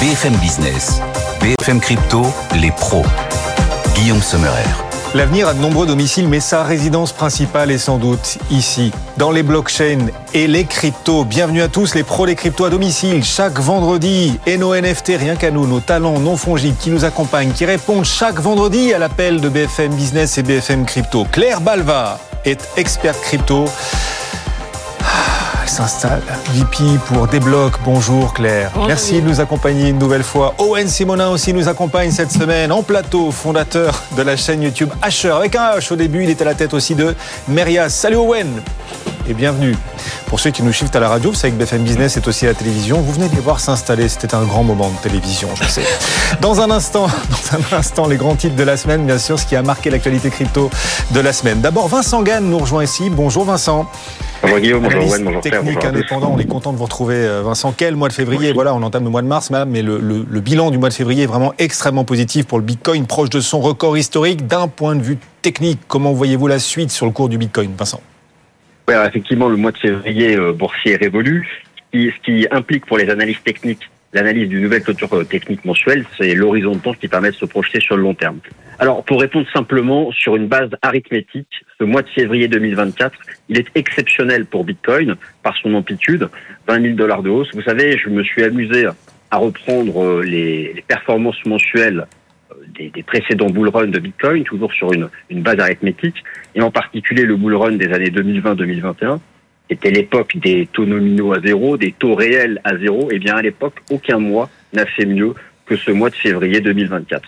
BFM Business, BFM Crypto, les pros. Guillaume Sommerer. L'avenir a de nombreux domiciles, mais sa résidence principale est sans doute ici, dans les blockchains et les cryptos. Bienvenue à tous, les pros des cryptos à domicile. Chaque vendredi, et nos NFT, rien qu'à nous, nos talents non fongibles qui nous accompagnent, qui répondent chaque vendredi à l'appel de BFM Business et BFM Crypto. Claire Balva est experte crypto s'installe. VP pour Débloc. Bonjour Claire. Merci de nous accompagner une nouvelle fois. Owen Simonin aussi nous accompagne cette semaine en plateau, fondateur de la chaîne YouTube Asher. Avec un H au début, il est à la tête aussi de Merias. Salut Owen et bienvenue. Pour ceux qui nous suivent à la radio, vous savez que BFM Business est aussi à la télévision. Vous venez de les voir s'installer. C'était un grand moment de télévision, je sais. Dans un instant, dans un instant, les grands titres de la semaine, bien sûr, ce qui a marqué l'actualité crypto de la semaine. D'abord, Vincent Gann nous rejoint ici. Bonjour Vincent. Bonjour Guillaume, bonjour Owen, bonjour Technique indépendant, on est content de vous retrouver euh, Vincent. Quel mois de février? Voilà, on entame le mois de mars, mais le, le, bilan du mois de février est vraiment extrêmement positif pour le Bitcoin, proche de son record historique d'un point de vue technique. Comment voyez-vous la suite sur le cours du Bitcoin, Vincent? Oui, effectivement, le mois de février euh, boursier est révolu, ce qui implique pour les analystes techniques l'analyse d'une nouvelle clôture euh, technique mensuelle, c'est l'horizon de temps qui permet de se projeter sur le long terme. Alors, pour répondre simplement sur une base arithmétique, ce mois de février 2024, il est exceptionnel pour Bitcoin par son amplitude, 20 000 dollars de hausse. Vous savez, je me suis amusé à reprendre euh, les, performances mensuelles des, des, précédents bull run de Bitcoin, toujours sur une, une base arithmétique, et en particulier le bull run des années 2020-2021. C'était l'époque des taux nominaux à zéro, des taux réels à zéro. Et eh bien à l'époque, aucun mois n'a fait mieux que ce mois de février 2024.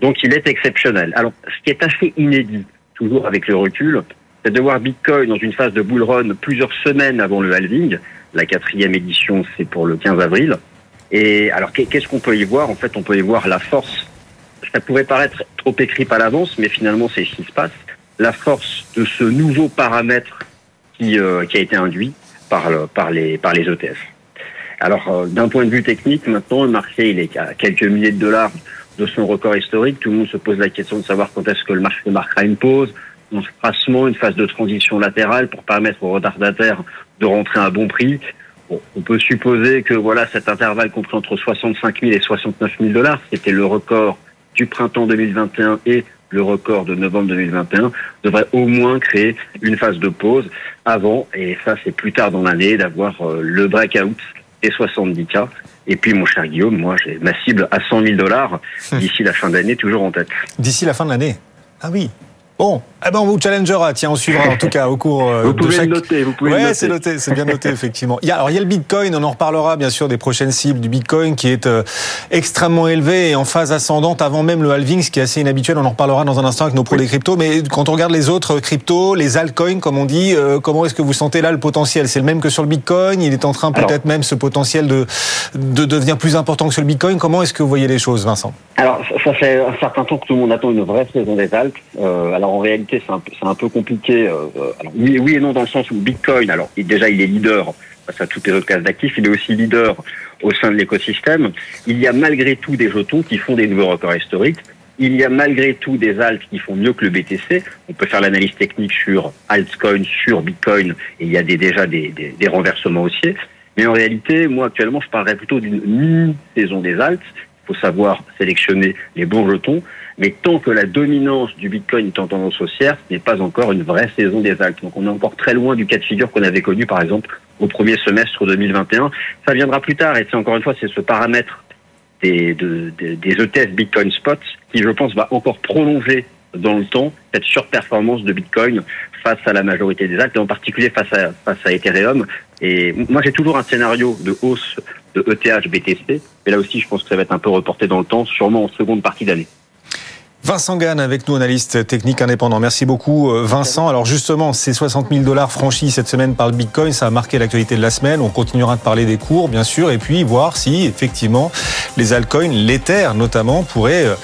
Donc il est exceptionnel. Alors, ce qui est assez inédit, toujours avec le recul, c'est de voir Bitcoin dans une phase de bull run plusieurs semaines avant le halving. La quatrième édition, c'est pour le 15 avril. Et alors, qu'est-ce qu'on peut y voir? En fait, on peut y voir la force. Ça pourrait paraître trop écrit à l'avance, mais finalement, c'est ce qui se passe. La force de ce nouveau paramètre qui, euh, qui a été induit par, par, les, par les ETF. Alors, euh, d'un point de vue technique, maintenant, le marché il est à quelques milliers de dollars de son record historique. Tout le monde se pose la question de savoir quand est-ce que le marché marquera une pause, un tracement, une phase de transition latérale pour permettre aux retardataires de rentrer à bon prix. Bon, on peut supposer que voilà cet intervalle compris entre 65 000 et 69 000 dollars, c'était le record du printemps 2021 et le record de novembre 2021, devrait au moins créer une phase de pause avant, et ça c'est plus tard dans l'année, d'avoir euh, le breakout et 70K. Et puis, mon cher Guillaume, moi, j'ai ma cible à 100 000 dollars d'ici la fin de l'année, toujours en tête. D'ici la fin de l'année Ah oui. Bon, eh ben on vous challengera. Tiens, on suivra en tout cas au cours euh, vous pouvez de chaque... le noter. Vous pouvez ouais, c'est noté, c'est bien noté effectivement. Il y a, alors il y a le Bitcoin. On en reparlera bien sûr des prochaines cibles du Bitcoin qui est euh, extrêmement élevé et en phase ascendante avant même le halving, ce qui est assez inhabituel. On en reparlera dans un instant avec nos pros des cryptos. Mais quand on regarde les autres cryptos, les altcoins comme on dit, euh, comment est-ce que vous sentez là le potentiel? C'est le même que sur le Bitcoin? Il est en train peut-être même ce potentiel de de devenir plus important que sur le Bitcoin? Comment est-ce que vous voyez les choses, Vincent? Alors ça fait un certain temps que tout le monde attend une vraie saison des alts. alors en réalité, c'est un peu compliqué. Euh, euh, oui, et non dans le sens où Bitcoin, alors déjà il est leader face à toutes les autres classes d'actifs, il est aussi leader au sein de l'écosystème. Il y a malgré tout des jetons qui font des nouveaux records historiques. Il y a malgré tout des alts qui font mieux que le BTC. On peut faire l'analyse technique sur altcoin, sur Bitcoin, et il y a déjà des renversements haussiers. Mais en réalité, moi actuellement, je parlerais plutôt d'une mini-saison des alts. Faut savoir sélectionner les bons jetons. Mais tant que la dominance du Bitcoin est en tendance haussière, ce n'est pas encore une vraie saison des altes. Donc on est encore très loin du cas de figure qu'on avait connu, par exemple, au premier semestre 2021. Ça viendra plus tard, et c'est encore une fois, c'est ce paramètre des, des ETF Bitcoin Spot qui, je pense, va encore prolonger dans le temps cette surperformance de Bitcoin face à la majorité des altes, et en particulier face à, face à Ethereum. Et moi, j'ai toujours un scénario de hausse de ETH BTC, mais là aussi, je pense que ça va être un peu reporté dans le temps, sûrement en seconde partie d'année. Vincent Gann avec nous, analyste technique indépendant. Merci beaucoup euh, Vincent. Alors justement, ces 60 000 dollars franchis cette semaine par le Bitcoin, ça a marqué l'actualité de la semaine. On continuera de parler des cours, bien sûr, et puis voir si effectivement les altcoins, l'Ether notamment, pourraient, euh,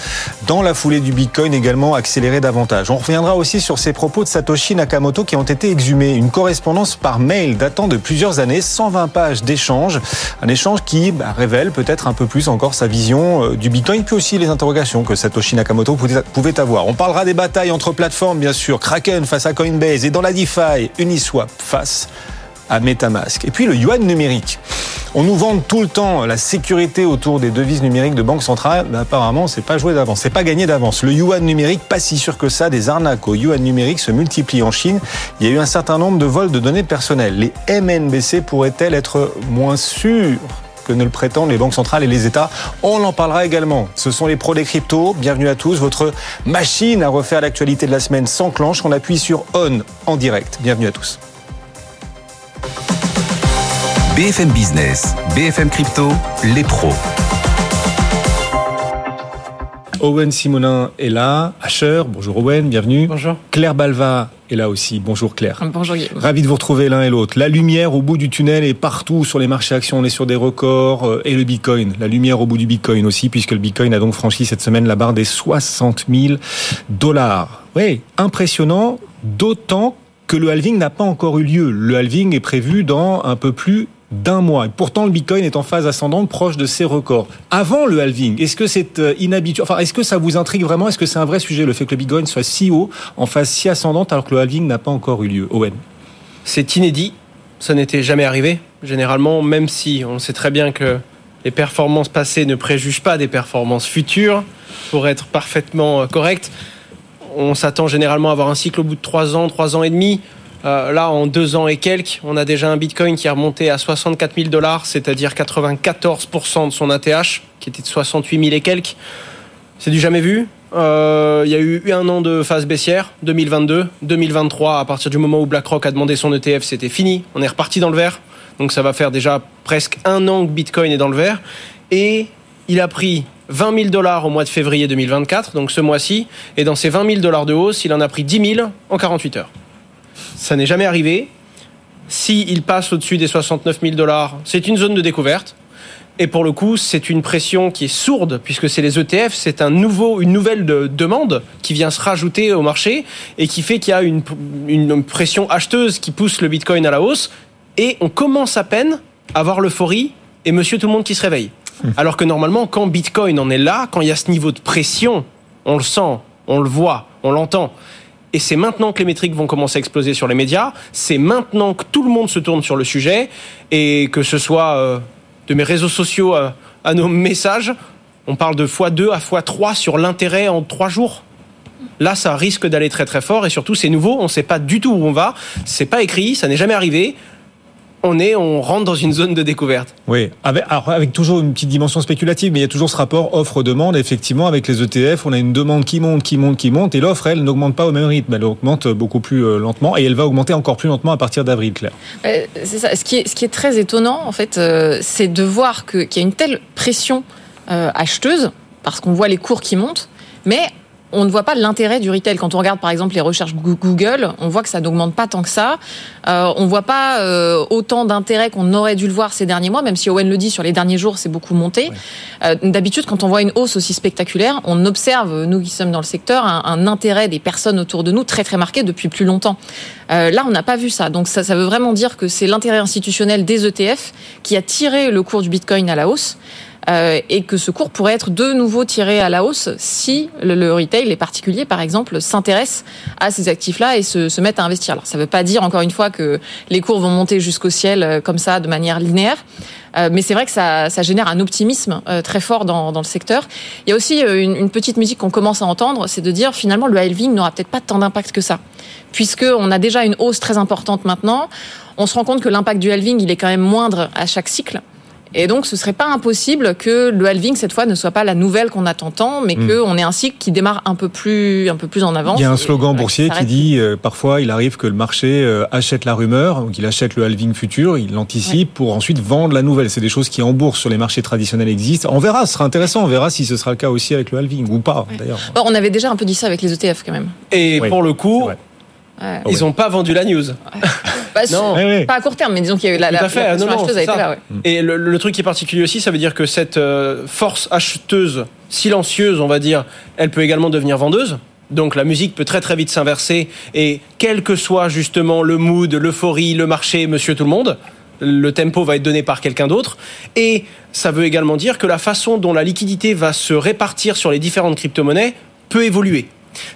dans la foulée du Bitcoin également, accélérer davantage. On reviendra aussi sur ces propos de Satoshi Nakamoto qui ont été exhumés. Une correspondance par mail datant de plusieurs années, 120 pages d'échange. Un échange qui bah, révèle peut-être un peu plus encore sa vision euh, du Bitcoin, puis aussi les interrogations que Satoshi Nakamoto pouvait avoir. On parlera des batailles entre plateformes, bien sûr. Kraken face à Coinbase et dans la DeFi, Uniswap face à Metamask. Et puis le yuan numérique. On nous vend tout le temps la sécurité autour des devises numériques de banque centrale. Mais apparemment, c'est pas joué d'avance, c'est pas gagné d'avance. Le yuan numérique, pas si sûr que ça. Des arnaques au yuan numérique se multiplient en Chine. Il y a eu un certain nombre de vols de données personnelles. Les MNBC pourraient-elles être moins sûrs que ne le prétendent les banques centrales et les États. On en parlera également. Ce sont les pros des cryptos. Bienvenue à tous. Votre machine à refaire l'actualité de la semaine s'enclenche. On appuie sur On en direct. Bienvenue à tous. BFM Business, BFM Crypto, les pros. Owen Simonin est là. Asher, bonjour Owen, bienvenue. Bonjour. Claire Balva est là aussi. Bonjour Claire. Bonjour Guillaume. Ravi de vous retrouver l'un et l'autre. La lumière au bout du tunnel est partout sur les marchés actions. On est sur des records. euh, Et le Bitcoin. La lumière au bout du Bitcoin aussi, puisque le Bitcoin a donc franchi cette semaine la barre des 60 000 dollars. Oui, impressionnant, d'autant que le halving n'a pas encore eu lieu. Le halving est prévu dans un peu plus d'un mois. Et pourtant, le Bitcoin est en phase ascendante, proche de ses records. Avant le halving, est-ce que c'est euh, inhabituel? Enfin, est-ce que ça vous intrigue vraiment? Est-ce que c'est un vrai sujet, le fait que le Bitcoin soit si haut, en phase si ascendante, alors que le halving n'a pas encore eu lieu? Owen C'est inédit, ça n'était jamais arrivé. Généralement, même si on sait très bien que les performances passées ne préjugent pas des performances futures, pour être parfaitement euh, correct, on s'attend généralement à avoir un cycle au bout de 3 ans, 3 ans et demi. Euh, là, en 2 ans et quelques, on a déjà un Bitcoin qui est remonté à 64 000 dollars, c'est-à-dire 94% de son ATH, qui était de 68 000 et quelques. C'est du jamais vu. Euh, Il y a eu un an de phase baissière, 2022, 2023. À partir du moment où BlackRock a demandé son ETF, c'était fini. On est reparti dans le vert. Donc ça va faire déjà presque un an que Bitcoin est dans le vert. Et il a pris 20 000 dollars au mois de février 2024, donc ce mois-ci. Et dans ces 20 000 dollars de hausse, il en a pris 10 000 en 48 heures. Ça n'est jamais arrivé. S'il passe au-dessus des 69 000 dollars, c'est une zone de découverte. Et pour le coup, c'est une pression qui est sourde, puisque c'est les ETF, c'est un nouveau, une nouvelle de- demande qui vient se rajouter au marché et qui fait qu'il y a une, une pression acheteuse qui pousse le Bitcoin à la hausse. Et on commence à peine à voir l'euphorie et monsieur tout le monde qui se réveille. Alors que normalement, quand Bitcoin en est là, quand il y a ce niveau de pression, on le sent, on le voit, on l'entend. Et c'est maintenant que les métriques vont commencer à exploser sur les médias. C'est maintenant que tout le monde se tourne sur le sujet. Et que ce soit euh, de mes réseaux sociaux à, nos messages, on parle de x2 à x3 sur l'intérêt en 3 jours. Là, ça risque d'aller très très fort. Et surtout, c'est nouveau. On ne sait pas du tout où on va. C'est pas écrit. Ça n'est jamais arrivé. On est, on rentre dans une zone de découverte. Oui, avec, alors avec toujours une petite dimension spéculative, mais il y a toujours ce rapport offre-demande. Effectivement, avec les ETF, on a une demande qui monte, qui monte, qui monte, et l'offre, elle, n'augmente pas au même rythme. Elle augmente beaucoup plus euh, lentement, et elle va augmenter encore plus lentement à partir d'avril, Claire. Euh, c'est ça. Ce qui est, ce qui est très étonnant, en fait, euh, c'est de voir que- qu'il y a une telle pression euh, acheteuse, parce qu'on voit les cours qui montent, mais on ne voit pas l'intérêt du retail. Quand on regarde, par exemple, les recherches Goo- Google, on voit que ça n'augmente pas tant que ça. Euh, on voit pas euh, autant d'intérêt qu'on aurait dû le voir ces derniers mois, même si Owen le dit, sur les derniers jours, c'est beaucoup monté. Euh, D'habitude, quand on voit une hausse aussi spectaculaire, on observe, nous qui sommes dans le secteur, un, un intérêt des personnes autour de nous très très marqué depuis plus longtemps. Euh, là, on n'a pas vu ça. Donc ça, ça veut vraiment dire que c'est l'intérêt institutionnel des ETF qui a tiré le cours du Bitcoin à la hausse. Euh, et que ce cours pourrait être de nouveau tiré à la hausse si le, retail, les particuliers par exemple, s'intéressent à ces actifs-là et se, mettent à investir. Alors ça ne veut pas dire encore une fois que les cours vont monter jusqu'au ciel euh, comme ça de manière linéaire, euh, mais c'est vrai que ça, ça génère un optimisme très fort dans, le secteur. Il y a aussi une, une petite musique qu'on commence à entendre, c'est de dire finalement le halving n'aura peut-être pas tant d'impact que ça, puisque on a déjà une hausse très importante maintenant. On se rend compte que l'impact du halving il est quand même moindre à chaque cycle. Et donc, ce serait pas impossible que le halving cette fois ne soit pas la nouvelle qu'on attend tant, mais Mm. que on ait un cycle qui démarre un peu plus, un peu plus en avance. Il y a un slogan boursier qui dit euh, parfois il arrive que le marché euh, achète la rumeur, donc il achète le halving futur, il l'anticipe pour ensuite vendre la nouvelle. C'est des choses qui en bourse sur les marchés traditionnels existent. On verra, ce sera intéressant, on verra si ce sera le cas aussi avec le halving ou pas d'ailleurs. Bon, on avait déjà un peu dit ça avec les ETF quand même. Et Oui, pour le coup. Ouais. ils n'ont pas vendu la news. Non. Ouais, ouais. Pas à court terme, mais disons qu'il y a eu la, Tout la, à fait, la pression non, non, acheteuse a c'est été ça. là. Ouais. Et le, le truc qui est particulier aussi, ça veut dire que cette euh, force acheteuse silencieuse, on va dire, elle peut également devenir vendeuse. Donc la musique peut très très vite s'inverser et quel que soit justement le mood, l'euphorie, le marché, monsieur tout le monde, le tempo va être donné par quelqu'un d'autre. Et ça veut également dire que la façon dont la liquidité va se répartir sur les différentes crypto-monnaies peut évoluer.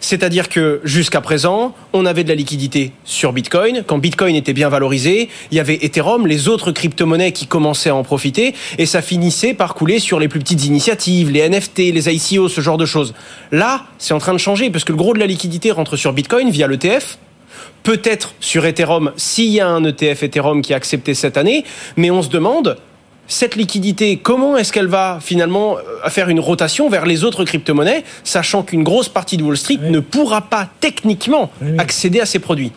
C'est-à-dire que jusqu'à présent, on avait de la liquidité sur Bitcoin. Quand Bitcoin était bien valorisé, il y avait Ethereum, les autres crypto-monnaies qui commençaient à en profiter, et ça finissait par couler sur les plus petites initiatives, les NFT, les ICO, ce genre de choses. Là, c'est en train de changer, parce que le gros de la liquidité rentre sur Bitcoin via l'ETF, peut-être sur Ethereum s'il y a un ETF Ethereum qui est accepté cette année, mais on se demande cette liquidité, comment est-ce qu'elle va finalement euh, faire une rotation vers les autres crypto-monnaies, sachant qu'une grosse partie de Wall Street ne pourra pas techniquement accéder à ces produits?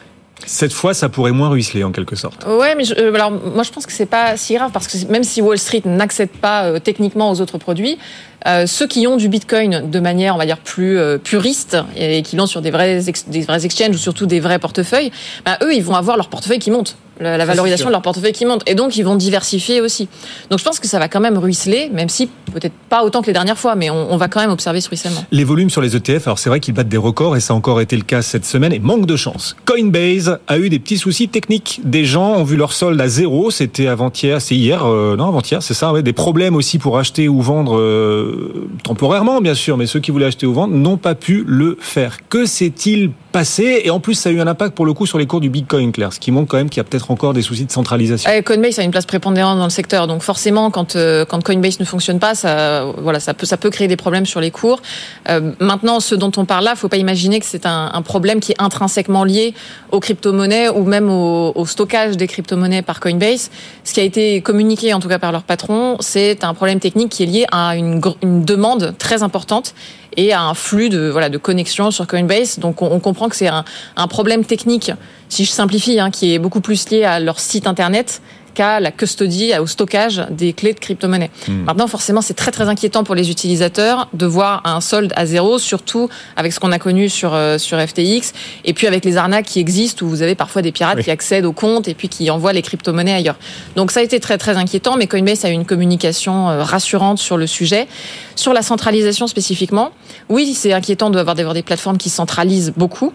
Cette fois, ça pourrait moins ruisseler en quelque sorte. Ouais, mais euh, alors moi je pense que c'est pas si grave parce que même si Wall Street n'accède pas euh, techniquement aux autres produits, euh, ceux qui ont du Bitcoin de manière, on va dire, plus puriste et qui l'ont sur des vrais, des vrais exchanges ou surtout des vrais portefeuilles, bah, eux, ils vont avoir leur portefeuille qui monte la, valorisation de leur portefeuille qui monte. Et donc, ils vont diversifier aussi. Donc, je pense que ça va quand même ruisseler, même si peut-être pas autant que les dernières fois, mais on, va quand même observer ce ruissellement. Les volumes sur les ETF, alors c'est vrai qu'ils battent des records et ça a encore été le cas cette semaine et manque de chance. Coinbase a eu des petits soucis techniques. Des gens ont vu leur solde à zéro. C'était avant-hier, c'est hier, euh, non avant-hier, c'est ça. Ouais, des problèmes aussi pour acheter ou vendre euh, temporairement, bien sûr, mais ceux qui voulaient acheter ou vendre n'ont pas pu le faire. Que s'est-il Et en plus, ça a eu un impact pour le coup sur les cours du Bitcoin, Claire, ce qui montre quand même qu'il y a peut-être encore des soucis de centralisation. Coinbase a une place prépondérante dans le secteur, donc forcément, quand, euh, Coinbase ne fonctionne pas, ça, voilà, ça, peut, créer des problèmes sur les cours. Euh, maintenant, ce dont on parle là, il ne faut pas imaginer que c'est un, problème qui est intrinsèquement lié aux crypto-monnaies ou même au, stockage des crypto-monnaies par Coinbase. Ce qui a été communiqué, en tout cas par leur patron, c'est un problème technique qui est lié à une, une demande très importante et à un flux de voilà de connexion sur Coinbase. Donc on, comprend que c'est un, problème technique, si je simplifie, hein, qui est beaucoup plus lié à leur site internet qu'à la custody, au stockage des clés de crypto-monnaie. Hmm. Maintenant, forcément, c'est très très inquiétant pour les utilisateurs de voir un solde à zéro, surtout avec ce qu'on a connu sur euh, sur FTX, et puis avec les arnaques qui existent où vous avez parfois des pirates qui accèdent au compte et puis qui envoient les crypto-monnaies ailleurs. Donc ça a été très très inquiétant, mais Coinbase a eu une communication euh, rassurante sur le sujet. Sur la centralisation spécifiquement, oui, c'est inquiétant d'avoir des plateformes qui centralisent beaucoup.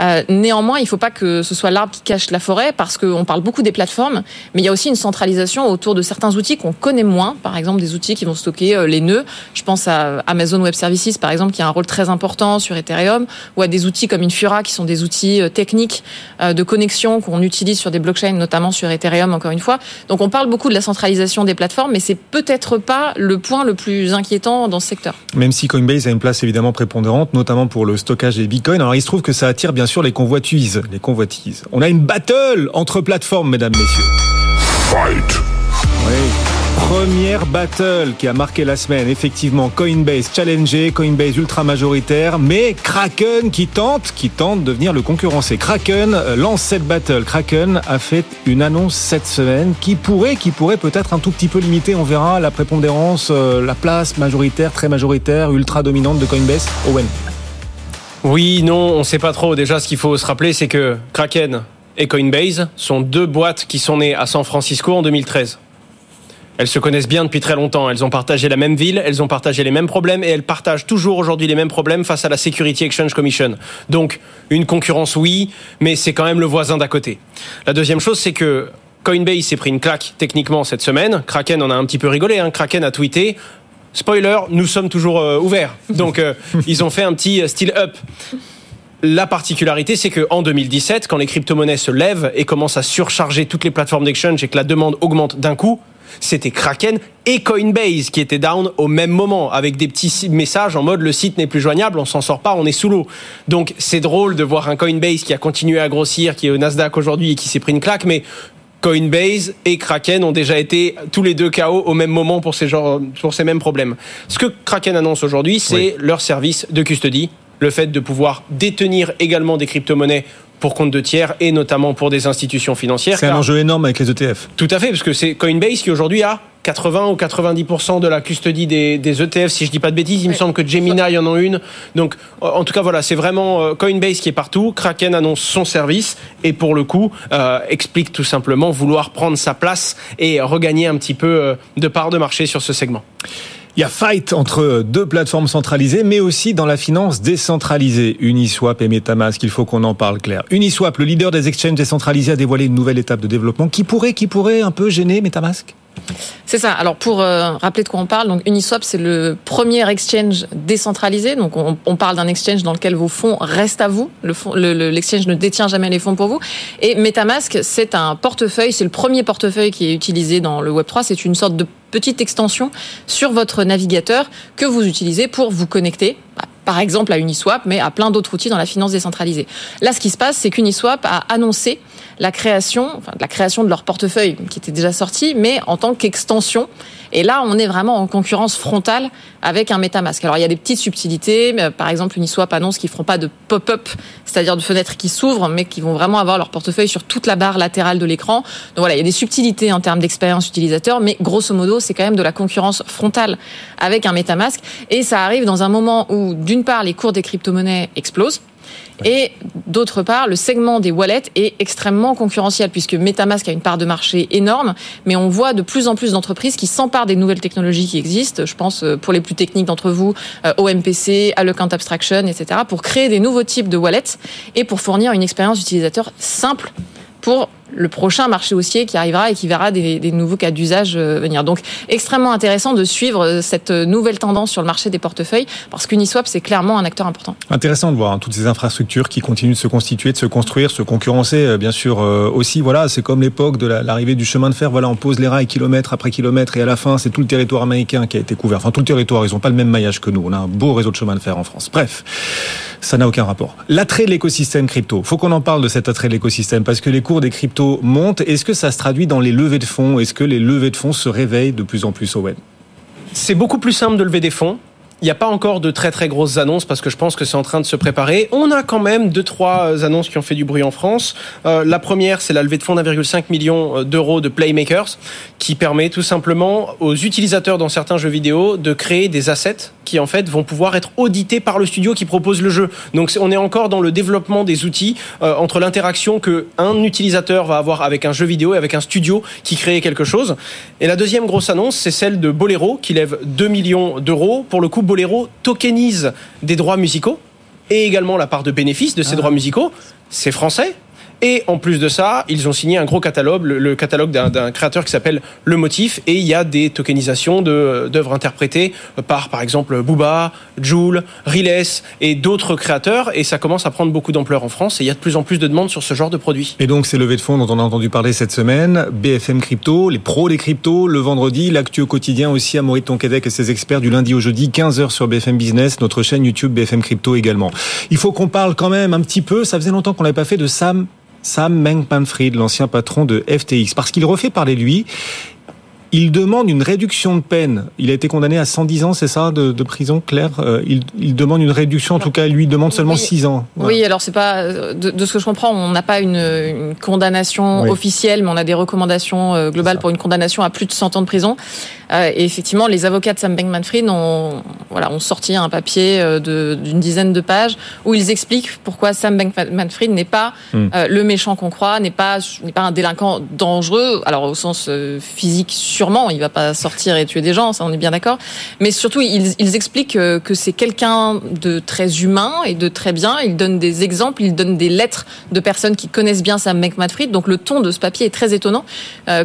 Euh, néanmoins, il ne faut pas que ce soit l'arbre qui cache la forêt, parce qu'on parle beaucoup des plateformes, mais il y a aussi une centralisation autour de certains outils qu'on connaît moins. Par exemple, des outils qui vont stocker euh, les nœuds. Je pense à Amazon Web Services, par exemple, qui a un rôle très important sur Ethereum, ou à des outils comme Infura, qui sont des outils euh, techniques de connexion qu'on utilise sur des blockchains, notamment sur Ethereum, encore une fois. Donc, on parle beaucoup de la centralisation des plateformes, mais c'est peut-être pas le point le plus inquiétant dans ce secteur. Même si Coinbase a une place évidemment prépondérante, notamment pour le stockage des bitcoins. Alors, il se trouve que ça attire bien sûr les convoitises. Les convoitises. On a une battle entre plateformes, mesdames, messieurs. Fight. Oui. Première battle qui a marqué la semaine, effectivement, Coinbase challengé, Coinbase ultra majoritaire, mais Kraken qui tente, qui tente de venir le concurrencer. Kraken euh, lance cette battle. Kraken a fait une annonce cette semaine qui pourrait, qui pourrait peut-être un tout petit peu limiter, on verra, la prépondérance, euh, la place majoritaire, très majoritaire, ultra dominante de Coinbase. Owen. Oui, non, on ne sait pas trop. Déjà, ce qu'il faut se rappeler, c'est que Kraken et Coinbase sont deux boîtes qui sont nées à San Francisco en 2013. Elles se connaissent bien depuis très longtemps. Elles ont partagé la même ville, elles ont partagé les mêmes problèmes et elles partagent toujours aujourd'hui les mêmes problèmes face à la Security Exchange Commission. Donc, une concurrence, oui, mais c'est quand même le voisin d'à côté. La deuxième chose, c'est que Coinbase s'est pris une claque techniquement cette semaine. Kraken en a un petit peu rigolé. Hein. Kraken a tweeté Spoiler, nous sommes toujours euh, ouverts. Donc, euh, ils ont fait un petit euh, up. La particularité, c'est qu'en 2017, quand les crypto-monnaies se lèvent et commencent à surcharger toutes les plateformes d'exchange et que la demande augmente d'un coup, c'était Kraken et Coinbase qui étaient down au même moment avec des petits messages en mode le site n'est plus joignable, on s'en sort pas, on est sous l'eau. Donc c'est drôle de voir un Coinbase qui a continué à grossir, qui est au Nasdaq aujourd'hui et qui s'est pris une claque, mais Coinbase et Kraken ont déjà été tous les deux KO au même moment pour ces, genres, pour ces mêmes problèmes. Ce que Kraken annonce aujourd'hui, c'est leur service de custody, le fait de pouvoir détenir également des crypto-monnaies pour compte de tiers et notamment pour des institutions financières. C'est un enjeu énorme avec les ETF. Tout à fait, parce que c'est Coinbase qui aujourd'hui a 80 ou 90% de la custodie des, des, ETF, si je dis pas de bêtises. Il me semble que Gemini y en a une. Donc, en tout cas, voilà, c'est vraiment euh, Coinbase qui est partout. Kraken annonce son service et pour le coup, euh, explique tout simplement vouloir prendre sa place et regagner un petit peu euh, de part de marché sur ce segment. Il y a fight entre deux plateformes centralisées, mais aussi dans la finance décentralisée. Uniswap et Metamask, il faut qu'on en parle clair. Uniswap, le leader des exchanges décentralisés, a dévoilé une nouvelle étape de développement qui pourrait, qui pourrait un peu gêner Metamask? C'est ça. Alors pour euh, rappeler de quoi on parle, donc Uniswap c'est le premier exchange décentralisé. Donc on, parle d'un exchange dans lequel vos fonds restent à vous. L'exchange le, ne détient jamais les fonds pour vous. Et MetaMask c'est un portefeuille, c'est le premier portefeuille qui est utilisé dans le Web 3. C'est une sorte de petite extension sur votre navigateur que vous utilisez pour vous connecter par exemple à Uniswap, mais à plein d'autres outils dans la finance décentralisée. Là, ce qui se passe, c'est qu'Uniswap a annoncé la création, enfin, la création de leur portefeuille qui était déjà sorti, mais en tant qu'extension. Et là, on est vraiment en concurrence frontale avec un MetaMask. Alors, il y a des petites subtilités. Mais, par exemple, Uniswap annonce qu'ils feront pas de pop-up, c'est-à-dire de fenêtres qui s'ouvrent, mais qui vont vraiment avoir leur portefeuille sur toute la barre latérale de l'écran. Donc voilà, il y a des subtilités en termes d'expérience utilisateur, mais grosso modo, c'est quand même de la concurrence frontale avec un MetaMask. Et ça arrive dans un moment où, d'une part, les cours des crypto-monnaies explosent. Et d'autre part, le segment des wallets est extrêmement concurrentiel puisque MetaMask a une part de marché énorme, mais on voit de plus en plus d'entreprises qui s'emparent des nouvelles technologies qui existent. Je pense euh, pour les plus techniques d'entre vous, euh, OMPC, Account Abstraction, etc., pour créer des nouveaux types de wallets et pour fournir une expérience utilisateur simple pour le prochain marché haussier qui arrivera et qui verra des, des nouveaux cas d'usage euh, venir. Donc extrêmement intéressant de suivre euh, cette nouvelle tendance sur le marché des portefeuilles parce qu'Uniswap c'est clairement un acteur important. Intéressant de voir hein, toutes ces infrastructures qui continuent de se constituer, de se construire, se concurrencer euh, bien sûr aussi. Voilà, c'est comme l'époque de l'arrivée du chemin de fer. Voilà, on pose les rails kilomètre après kilomètre et à la fin c'est tout le territoire américain qui a été couvert. Enfin tout le territoire, ils n'ont pas le même maillage que nous. On a un beau réseau de chemin de fer en France. Bref, ça n'a aucun rapport. L'attrait de l'écosystème crypto. Faut qu'on en parle de cet attrait de l'écosystème parce que les cours des monte. Est-ce que ça se traduit dans les levées de fonds? Est-ce que les levées de fonds se réveillent de plus en plus au web C'est beaucoup plus simple de lever des fonds. Il n'y a pas encore de très très grosses annonces parce que je pense que c'est en train de se préparer. On a quand même deux trois annonces qui ont fait du bruit en France. Euh, la première, c'est la levée de fonds d'1,5 million d'euros de Playmakers qui permet tout simplement aux utilisateurs dans certains jeux vidéo de créer des assets qui en fait vont pouvoir être audités par le studio qui propose le jeu. Donc on est encore dans le développement des outils euh, entre l'interaction que un utilisateur va avoir avec un jeu vidéo et avec un studio qui crée quelque chose. Et la deuxième grosse annonce, c'est celle de Bolero qui lève 2 millions d'euros. Pour le coup, Bolero tokenise des droits musicaux et également la part de bénéfice de ces ah. droits musicaux. C'est français, et en plus de ça, ils ont signé un gros catalogue, le, catalogue d'un créateur qui s'appelle Le Motif. Et il y a des tokenisations d'œuvres interprétées par, par exemple, Booba, Joule, Riles et d'autres créateurs. Et ça commence à prendre beaucoup d'ampleur en France. Et il y a de plus en plus de demandes sur ce genre de produits. Et donc, ces levées de fonds dont on a entendu parler cette semaine, BFM Crypto, les pros des cryptos, le vendredi, l'actu au quotidien aussi à Maurice Tonquedec et ses experts du lundi au jeudi, 15h sur BFM Business, notre chaîne YouTube BFM Crypto également. Il faut qu'on parle quand même un petit peu, ça faisait longtemps qu'on n'avait pas fait de Sam Sam Meng-Panfried, l'ancien patron de FTX, parce qu'il refait parler de lui. Il demande une réduction de peine. Il a été condamné à 110 ans, c'est ça, de, prison, Claire? Euh, il, demande une réduction, en tout cas, lui demande seulement 6 ans. Oui, alors c'est pas de, ce que je comprends, on n'a pas une, condamnation officielle, mais on a des recommandations euh, globales pour une condamnation à plus de 100 ans de prison. Euh, et effectivement, les avocats de Sam Bankman-Fried ont, voilà, ont sorti un papier euh, d'une dizaine de pages où ils expliquent pourquoi Sam Bankman-Fried n'est pas hmm. euh, le méchant qu'on croit, n'est pas, n'est pas un délinquant dangereux. Alors au sens physique, sûrement, il va pas sortir et tuer des gens, ça on est bien d'accord. Mais surtout, ils, ils expliquent que c'est quelqu'un de très humain et de très bien. Ils donnent des exemples, ils donnent des lettres de personnes qui connaissent bien Sam Bankman-Fried. Donc le ton de ce papier est très étonnant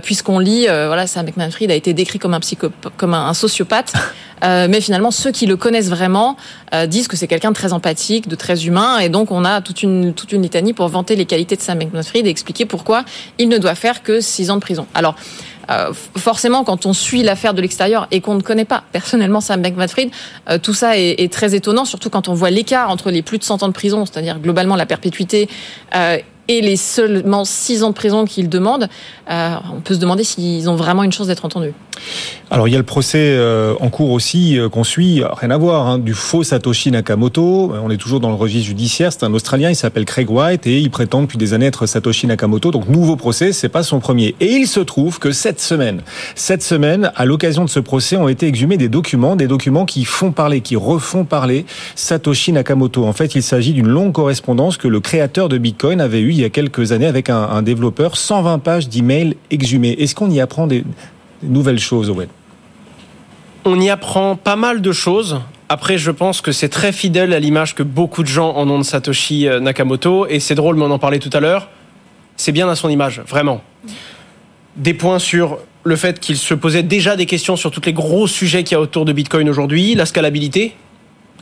puisqu'on lit, voilà, Sam Bankman-Fried a été décrit comme un comme un sociopathe. Euh, mais finalement, ceux qui le connaissent vraiment euh, disent que c'est quelqu'un de très empathique, de très humain, et donc on a toute une toute une litanie pour vanter les qualités de Sam Bankman-Fried et expliquer pourquoi il ne doit faire que six ans de prison. Alors. Euh, forcément, quand on suit l'affaire de l'extérieur et qu'on ne connaît pas personnellement Sam Bankman-Fried, tout ça est, est, très étonnant, surtout quand on voit l'écart entre les plus de 100 ans de prison, c'est-à-dire globalement la perpétuité, et les seulement 6 ans de prison qu'ils demandent, on peut se demander s'ils ont vraiment une chance d'être entendus. Alors il y a le procès euh, en cours aussi euh, qu'on suit, rien à voir, hein, du faux Satoshi Nakamoto. On est toujours dans le registre judiciaire. C'est un Australien, il s'appelle Craig White et il prétend depuis des années être Satoshi Nakamoto. Donc nouveau procès, c'est pas son premier. Et il se trouve que cette semaine, cette semaine, à l'occasion de ce procès, ont été exhumés des documents, des documents qui font parler, qui refont parler Satoshi Nakamoto. En fait, il s'agit d'une longue correspondance que le créateur de Bitcoin avait eue il y a quelques années avec un, un développeur, 120 pages d'emails exhumés. Est-ce qu'on y apprend des, nouvelles choses au On y apprend pas mal de choses. Après, je pense que c'est très fidèle à l'image que beaucoup de gens en ont de Satoshi euh, Nakamoto. Et c'est drôle, mais on en parlait tout à l'heure. C'est bien à son image, vraiment. Des points sur le fait qu'il se posait déjà des questions sur tous les gros sujets qu'il y a autour de Bitcoin aujourd'hui, la scalabilité.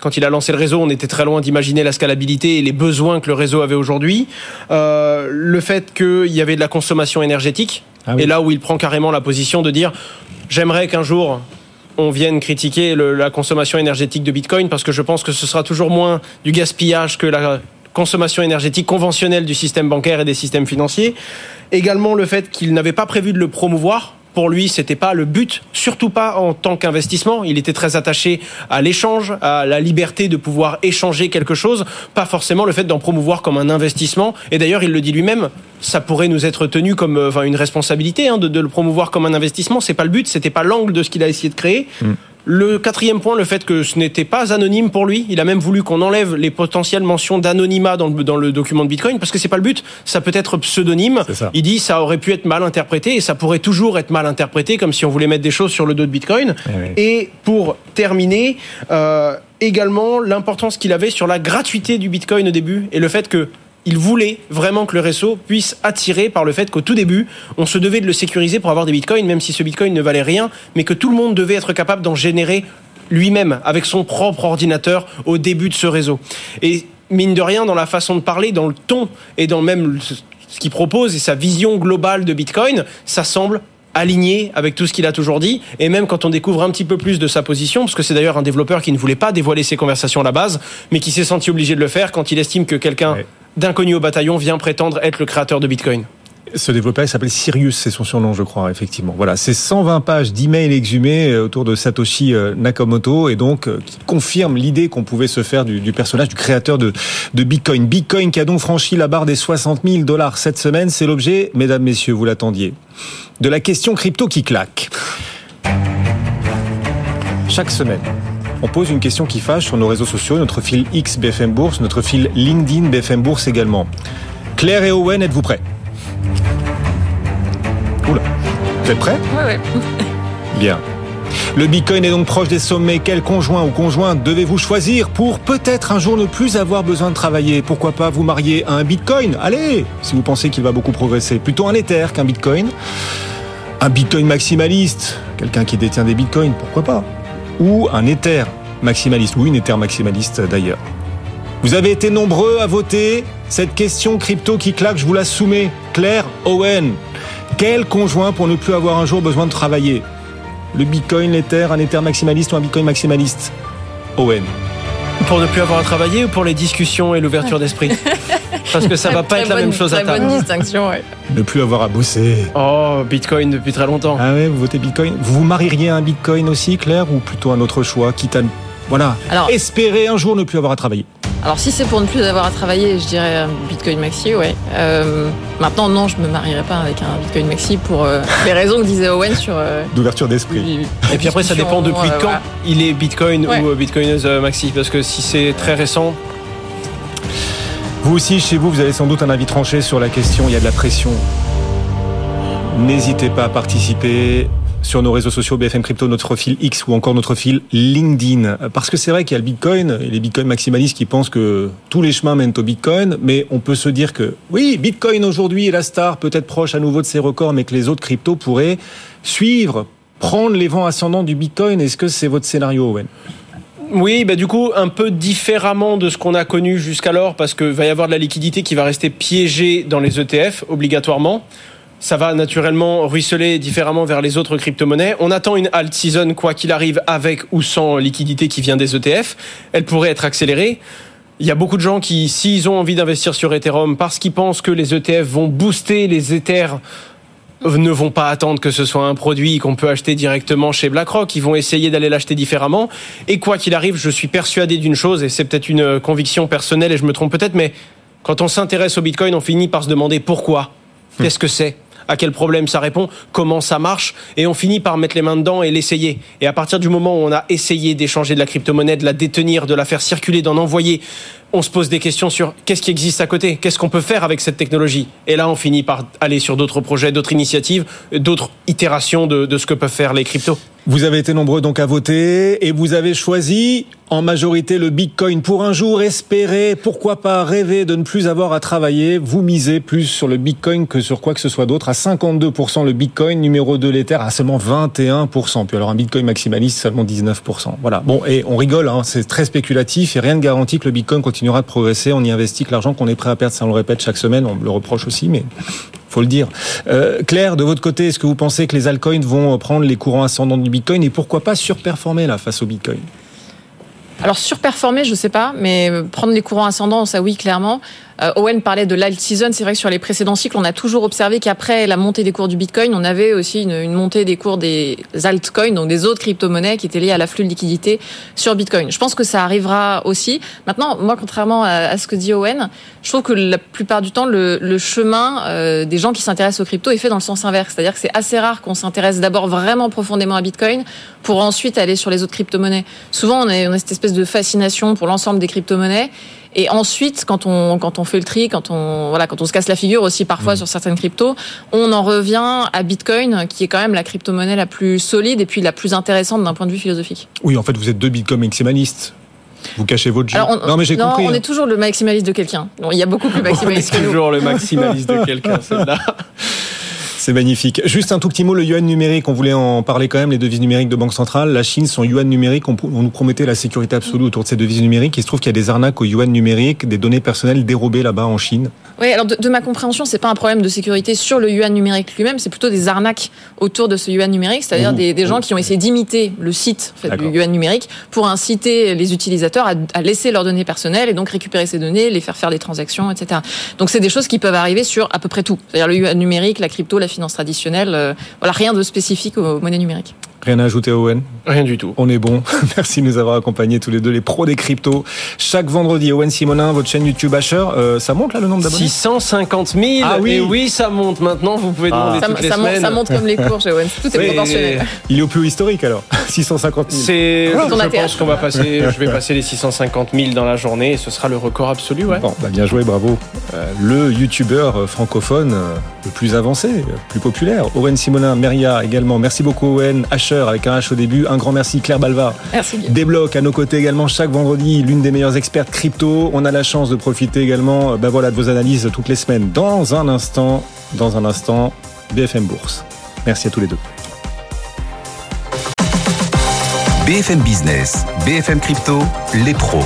Quand il a lancé le réseau, on était très loin d'imaginer la scalabilité et les besoins que le réseau avait aujourd'hui. Euh, le fait qu'il y avait de la consommation énergétique. Ah oui. Et là où il prend carrément la position de dire j'aimerais qu'un jour on vienne critiquer le- la consommation énergétique de Bitcoin parce que je pense que ce sera toujours moins du gaspillage que la consommation énergétique conventionnelle du système bancaire et des systèmes financiers. Également le fait qu'il n'avait pas prévu de le promouvoir. Pour lui, c'était pas le but, surtout pas en tant qu'investissement. Il était très attaché à l'échange, à la liberté de pouvoir échanger quelque chose, pas forcément le fait d'en promouvoir comme un investissement. Et d'ailleurs, il le dit lui-même, ça pourrait nous être tenu comme euh, enfin, une responsabilité hein, de, de le promouvoir comme un investissement. C'est pas le but, c'était pas l'angle de ce qu'il a essayé de créer. Le quatrième point, le fait que ce n'était pas anonyme pour lui. Il a même voulu qu'on enlève les potentielles mentions d'anonymat dans le, dans le document de Bitcoin parce que c'est pas le but. Ça peut être pseudonyme. Il dit ça aurait pu être mal interprété et ça pourrait toujours être mal interprété comme si on voulait mettre des choses sur le dos de Bitcoin. Eh oui. Et pour terminer, euh, également l'importance qu'il avait sur la gratuité du Bitcoin au début et le fait que il voulait vraiment que le réseau puisse attirer par le fait qu'au tout début, on se devait de le sécuriser pour avoir des bitcoins, même si ce bitcoin ne valait rien, mais que tout le monde devait être capable d'en générer lui-même, avec son propre ordinateur, au début de ce réseau. Et mine de rien, dans la façon de parler, dans le ton et dans même ce qu'il propose et sa vision globale de bitcoin, ça semble aligné avec tout ce qu'il a toujours dit, et même quand on découvre un petit peu plus de sa position, parce que c'est d'ailleurs un développeur qui ne voulait pas dévoiler ses conversations à la base, mais qui s'est senti obligé de le faire quand il estime que quelqu'un. D'inconnu au bataillon vient prétendre être le créateur de Bitcoin. Ce développeur s'appelle Sirius, c'est son surnom, je crois, effectivement. Voilà, c'est 120 pages d'emails exhumés euh, autour de Satoshi euh, Nakamoto et donc euh, qui confirme l'idée qu'on pouvait se faire du, du personnage, du créateur de, de Bitcoin. Bitcoin qui a donc franchi la barre des 60 000 dollars cette semaine, c'est l'objet, mesdames, messieurs, vous l'attendiez, de la question crypto qui claque. Chaque semaine, on pose une question qui fâche sur nos réseaux sociaux, notre fil X BFM Bourse, notre fil LinkedIn BFM Bourse également. Claire et Owen, êtes-vous prêts? Oula, vous êtes prêts? Ouais, ouais. Bien. Le Bitcoin est donc proche des sommets. Quel conjoint ou conjointe devez-vous choisir pour peut-être un jour ne plus avoir besoin de travailler? Pourquoi pas vous marier à un Bitcoin? Allez, si vous pensez qu'il va beaucoup progresser. Plutôt un Ether qu'un Bitcoin. Un Bitcoin maximaliste, quelqu'un qui détient des Bitcoins, pourquoi pas? Ou un Ether maximaliste, ou une Ether maximaliste d'ailleurs. Vous avez été nombreux à voter. Cette question crypto qui claque, je vous la soumets. Claire Owen. Quel conjoint pour ne plus avoir un jour besoin de travailler? Le Bitcoin, l'Ether, un Ether maximaliste ou un Bitcoin maximaliste? Owen. Pour ne plus avoir à travailler ou pour les discussions et l'ouverture d'esprit? Parce que ça va pas être la bonne- même chose à Très table. bonne distinction, ouais. Ne plus avoir à bosser. Oh, Bitcoin depuis très longtemps. Ah ouais, vous votez Bitcoin Vous vous marieriez à un Bitcoin aussi, Claire, ou plutôt un autre choix, quitte à... Voilà. Alors- Espérer un jour ne plus avoir à travailler. Alors si c'est pour ne plus avoir à travailler, je dirais un Bitcoin Maxi, ouais. Euh, maintenant, non, je me marierai pas avec un Bitcoin Maxi pour euh, les raisons que disait Owen sur. euh, D'ouverture d'esprit. Et puis après, ça dépend depuis euh, quand voilà. il est Bitcoin Ouais. ou euh, Bitcoineuse euh, Maxi. Parce que si c'est très récent, Vous aussi, chez vous, vous avez sans doute un avis tranché sur la question. Il y a de la pression. N'hésitez pas à participer sur nos réseaux sociaux BFM Crypto, notre fil X ou encore notre fil LinkedIn. Parce que c'est vrai qu'il y a le Bitcoin et les Bitcoin maximalistes qui pensent que tous les chemins mènent au Bitcoin, mais on peut se dire que oui, Bitcoin aujourd'hui est la star, peut-être proche à nouveau de ses records, mais que les autres cryptos pourraient suivre, prendre les vents ascendants du Bitcoin. Est-ce que c'est votre scénario, Owen? Oui, bah du coup, un peu différemment de ce qu'on a connu jusqu'alors, parce qu'il va y avoir de la liquidité qui va rester piégée dans les ETF, obligatoirement. Ça va naturellement ruisseler différemment vers les autres crypto-monnaies. On attend une alt season, quoi qu'il arrive, avec ou sans liquidité qui vient des ETF. Elle pourrait être accélérée. Il y a beaucoup de gens qui, s'ils ont envie d'investir sur Ethereum, parce qu'ils pensent que les ETF vont booster les Ethers, ne vont pas attendre que ce soit un produit qu'on peut acheter directement chez BlackRock. Ils vont essayer d'aller l'acheter différemment. Et quoi qu'il arrive, je suis persuadé d'une chose, et c'est peut-être une conviction personnelle, et je me trompe peut-être, mais quand on s'intéresse au Bitcoin, on finit par se demander pourquoi. Qu'est-ce que c'est? À quel problème ça répond, comment ça marche, et on finit par mettre les mains dedans et l'essayer. Et à partir du moment où on a essayé d'échanger de la crypto-monnaie, de la détenir, de la faire circuler, d'en envoyer on se pose des questions sur qu'est-ce qui existe à côté, qu'est-ce qu'on peut faire avec cette technologie. Et là, on finit par aller sur d'autres projets, d'autres initiatives, d'autres itérations de, ce que peuvent faire les cryptos. Vous avez été nombreux donc à voter et vous avez choisi en majorité le Bitcoin. Pour un jour espérer, pourquoi pas rêver de ne plus avoir à travailler, vous misez plus sur le Bitcoin que sur quoi que ce soit d'autre. À 52% le Bitcoin, numéro 2 l'Ether à seulement 21%. Puis alors un Bitcoin maximaliste seulement 19%. Voilà. Bon, et on rigole, hein, c'est très spéculatif et rien ne garantit que le Bitcoin continuera de progresser. On y investit que l'argent qu'on est prêt à perdre, ça on le répète chaque semaine, on le reproche aussi, mais faut le dire. Euh, Claire, de votre côté, est-ce que vous pensez que les altcoins vont prendre les courants ascendants du Bitcoin et pourquoi pas surperformer là face au Bitcoin? Alors surperformer, je sais pas, mais prendre les courants ascendants, ça oui, clairement. Euh, Owen parlait de l'alt season. C'est vrai que sur les précédents cycles, on a toujours observé qu'après la montée des cours du Bitcoin, on avait aussi une, une montée des cours des altcoins, donc des autres crypto-monnaies qui étaient liées à l'afflux de liquidité sur Bitcoin. Je pense que ça arrivera aussi. Maintenant, moi, contrairement à, ce que dit Owen, je trouve que la plupart du temps, le, le chemin euh, des gens qui s'intéressent aux crypto est fait dans le sens inverse. C'est-à-dire que c'est assez rare qu'on s'intéresse d'abord vraiment profondément à Bitcoin pour ensuite aller sur les autres crypto-monnaies. Souvent, on a, on a cette espèce de fascination pour l'ensemble des crypto-monnaies et ensuite, quand on quand on fait le tri, quand on voilà, quand on se casse la figure aussi parfois mmh. sur certaines cryptos, on en revient à Bitcoin, qui est quand même la crypto-monnaie la plus solide et puis la plus intéressante d'un point de vue philosophique. Oui, en fait, vous êtes deux Bitcoin maximalistes. Vous cachez votre jeu. non, mais j'ai compris. On hein. est toujours le maximaliste de quelqu'un. il y a beaucoup plus maximaliste que nous. Toujours le maximaliste de quelqu'un, celle-là. C'est magnifique. Juste un tout petit mot, le yuan numérique, on voulait en parler quand même, les devises numériques de Banque Centrale. La Chine, son yuan numérique, on, nous promettait la sécurité absolue autour de ces devises numériques. Il se trouve qu'il y a des arnaques au yuan numérique, des données personnelles dérobées là-bas en Chine. Oui, alors de, ma compréhension, c'est pas un problème de sécurité sur le yuan numérique lui-même, c'est plutôt des arnaques autour de ce yuan numérique, c'est-à-dire des, gens qui ont essayé d'imiter le site du yuan numérique pour inciter les utilisateurs à, à, laisser leurs données personnelles et donc récupérer ces données, les faire faire des transactions, etc. Donc c'est des choses qui peuvent arriver sur à peu près tout, c'est-à-dire le yuan numérique, la crypto, la finance traditionnelle euh, rien de spécifique aux monnaies numériques. Rien à ajouter, Owen? Rien du tout. On est bon. Merci de nous avoir accompagnés tous les deux, les pros des cryptos. Chaque vendredi, Owen Simonin, votre chaîne YouTube Asher, euh, ça monte là le nombre d'abonnés? 650 000 Ah oui Et oui, ça monte maintenant, vous pouvez demander ah. toutes ça, les ça semaines. Monte, ça monte comme les cours chez Owen, tout est proportionnel. Il est au plus historique alors, 650 000. C'est, je pense qu'on va passer, je vais passer les 650 000 dans la journée et ce sera le record absolu, ouais. Bon, bah bien joué, bravo. Euh, le YouTuber euh, francophone le plus avancé, le plus populaire. Owen Simonin, Meria également. Merci beaucoup Owen, Asher avec un H au début un grand merci Claire Balva. Merci. Débloque à nos côtés également chaque vendredi l'une des meilleures expertes crypto. On a la chance de profiter également ben voilà, de vos analyses toutes les semaines. Dans un instant, dans un instant, BFM Bourse. Merci à tous les deux. BFM Business, BFM Crypto, les pros.